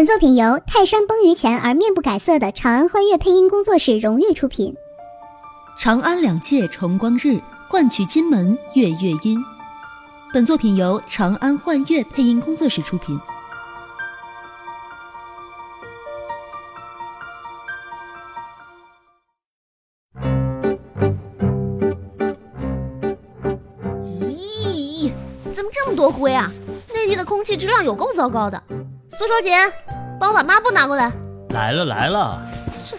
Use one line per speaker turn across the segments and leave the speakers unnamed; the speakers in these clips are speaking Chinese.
本作品由泰山崩于前而面不改色的长安幻乐配音工作室荣誉出品。
长安两界重光日，换取金门月月音。本作品由长安幻乐配音工作室出品。
咦，怎么这么多灰啊？内地的空气质量有够糟糕的。苏小姐，帮我把抹布拿过来。
来了来了。
切，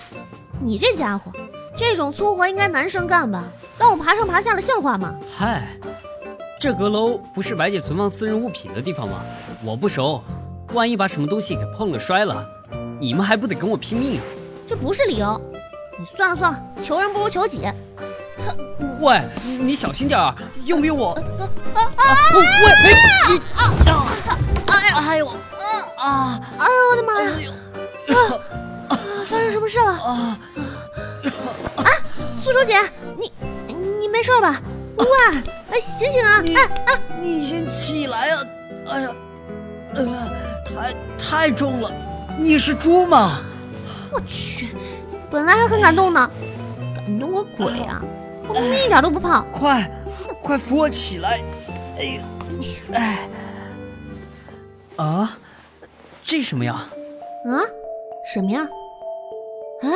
你这家伙，这种粗活应该男生干吧？让我爬上爬下的像话吗？
嗨，这阁楼不是白姐存放私人物品的地方吗？我不熟，万一把什么东西给碰了摔了，你们还不得跟我拼命啊？
这不是理由。你算了算了，求人不如求己。
喂，你小心点儿，用不用我？
啊啊！
喂，你
啊！哎呀！
哎呦！啊！
哎呦我的妈呀！啊！发生什么事了？啊！啊！苏州姐，你你没事吧？喂，哎，醒醒啊！哎哎，
你先起来啊！哎呀，呃，太太重了，你是猪吗？
我去，本来还很感动呢，感动个鬼啊！我明明一点都不胖。
快，快扶我起来！哎呀，哎，啊，这什么呀？
啊，什么呀？啊，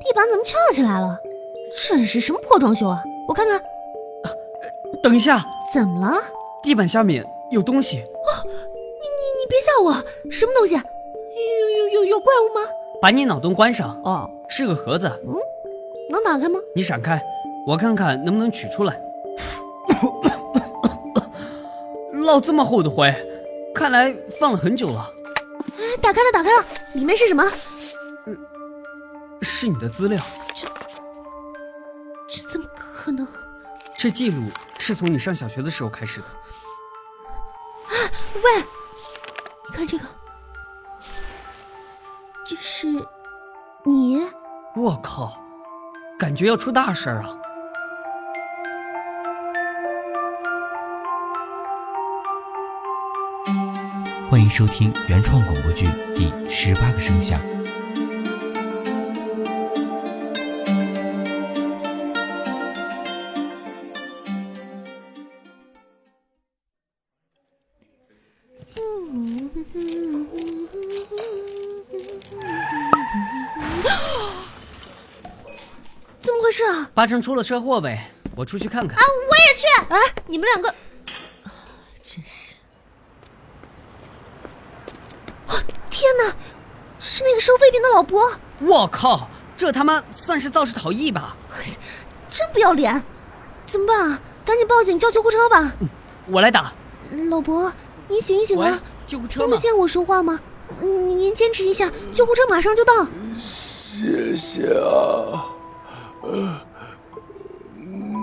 地板怎么翘起来了？真是什么破装修啊？我看看。
等一下，
怎么了？
地板下面有东西。
哦，你你你别吓我！什么东西？有有有有怪物吗？
把你脑洞关上。哦，是个盒子。
嗯，能打开吗？
你闪开，我看看能不能取出来。落这么厚的灰，看来放了很久了。
哎，打开了，打开了，里面是什么？
是你的资料。
这这怎么可能？
这记录是从你上小学的时候开始的。
啊，喂，你看这个，这是你？
我靠，感觉要出大事啊！
欢迎收听原创广播剧《第十八个生肖》。
怎么回事啊？
八成出了车祸呗，我出去看看。
啊，我也去。啊，你们两个，真是……啊，天哪，是那个收废品的老伯！
我靠，这他妈算是肇事逃逸吧？
真不要脸！怎么办啊？赶紧报警叫救护车吧。
嗯，我来打。
老伯，您醒一醒啊！
救护车
听得见我说话吗？您您坚持一下，救护车马上就到。
谢谢啊。呃，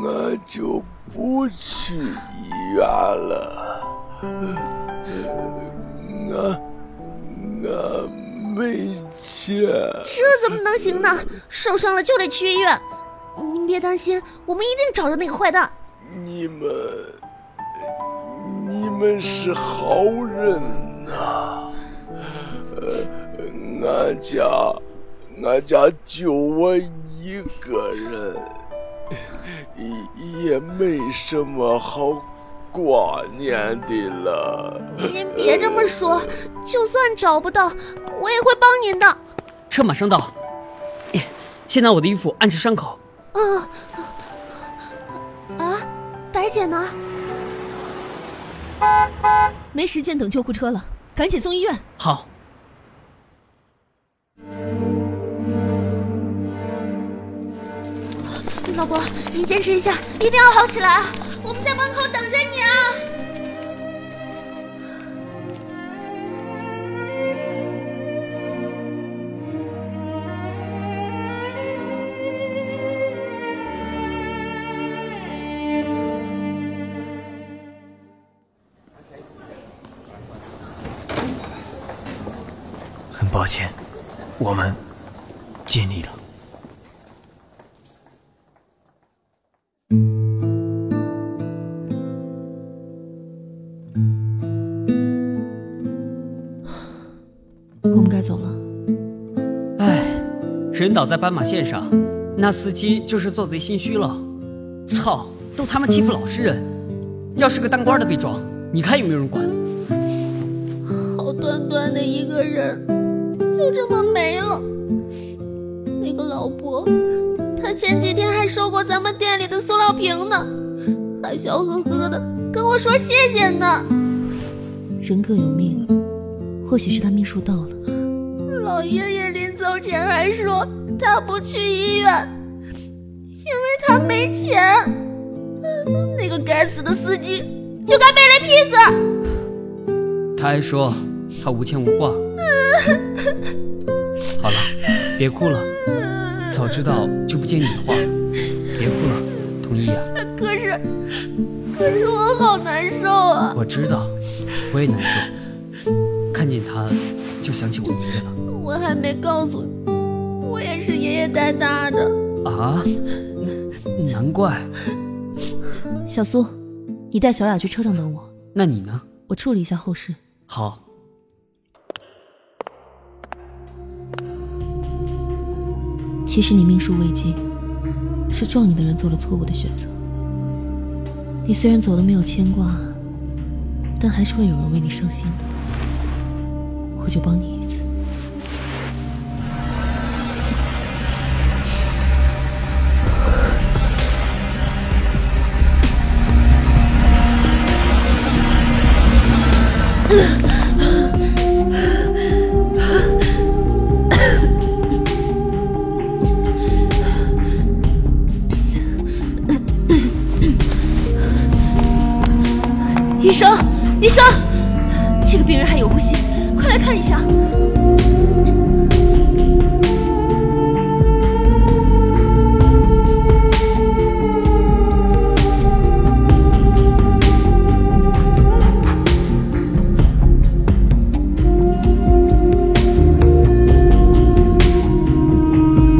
我就不去医院了。我我没钱。
这怎么能行呢？受伤了就得去医院。您别担心，我们一定找着那个坏蛋。
你们，你们是好人呐。呃，俺家，俺家就我一个人，也也没什么好挂念的了。
您别这么说，就算找不到，我也会帮您的。
车马上到，先拿我的衣服安置伤口。
啊啊！白姐呢？
没时间等救护车了，赶紧送医院。
好。
老伯，您坚持一下，一定要好起来啊！我们在门口等着
抱歉，我们尽力了。
我们该走了。
哎，人倒在斑马线上，那司机就是做贼心虚了。操，都他妈欺负老实人！要是个当官的被撞，你看有没有人管？
好端端的一个人，就这么没了。那个老伯，他前几天还收过咱们店里的塑料瓶呢，还笑呵呵的跟我说谢谢呢。
人各有命，或许是他命数到了。
老爷爷临走前还说他不去医院，因为他没钱。那个该死的司机就该被人劈死。
他还说他无牵无挂。好了，别哭了，早知道就不接你的话了。别哭了，同意啊？
可是，可是我好难受啊！
我知道，我也难受。看见他，就想起我爷爷了。
我还没告诉你，我也是爷爷带大的。
啊？难怪。
小苏，你带小雅去车上等我。
那你呢？
我处理一下后事。
好。
其实你命数未尽，是撞你的人做了错误的选择。你虽然走了没有牵挂，但还是会有人为你伤心的。我就帮你医生，医生，这个病人还有呼吸，快来看一下。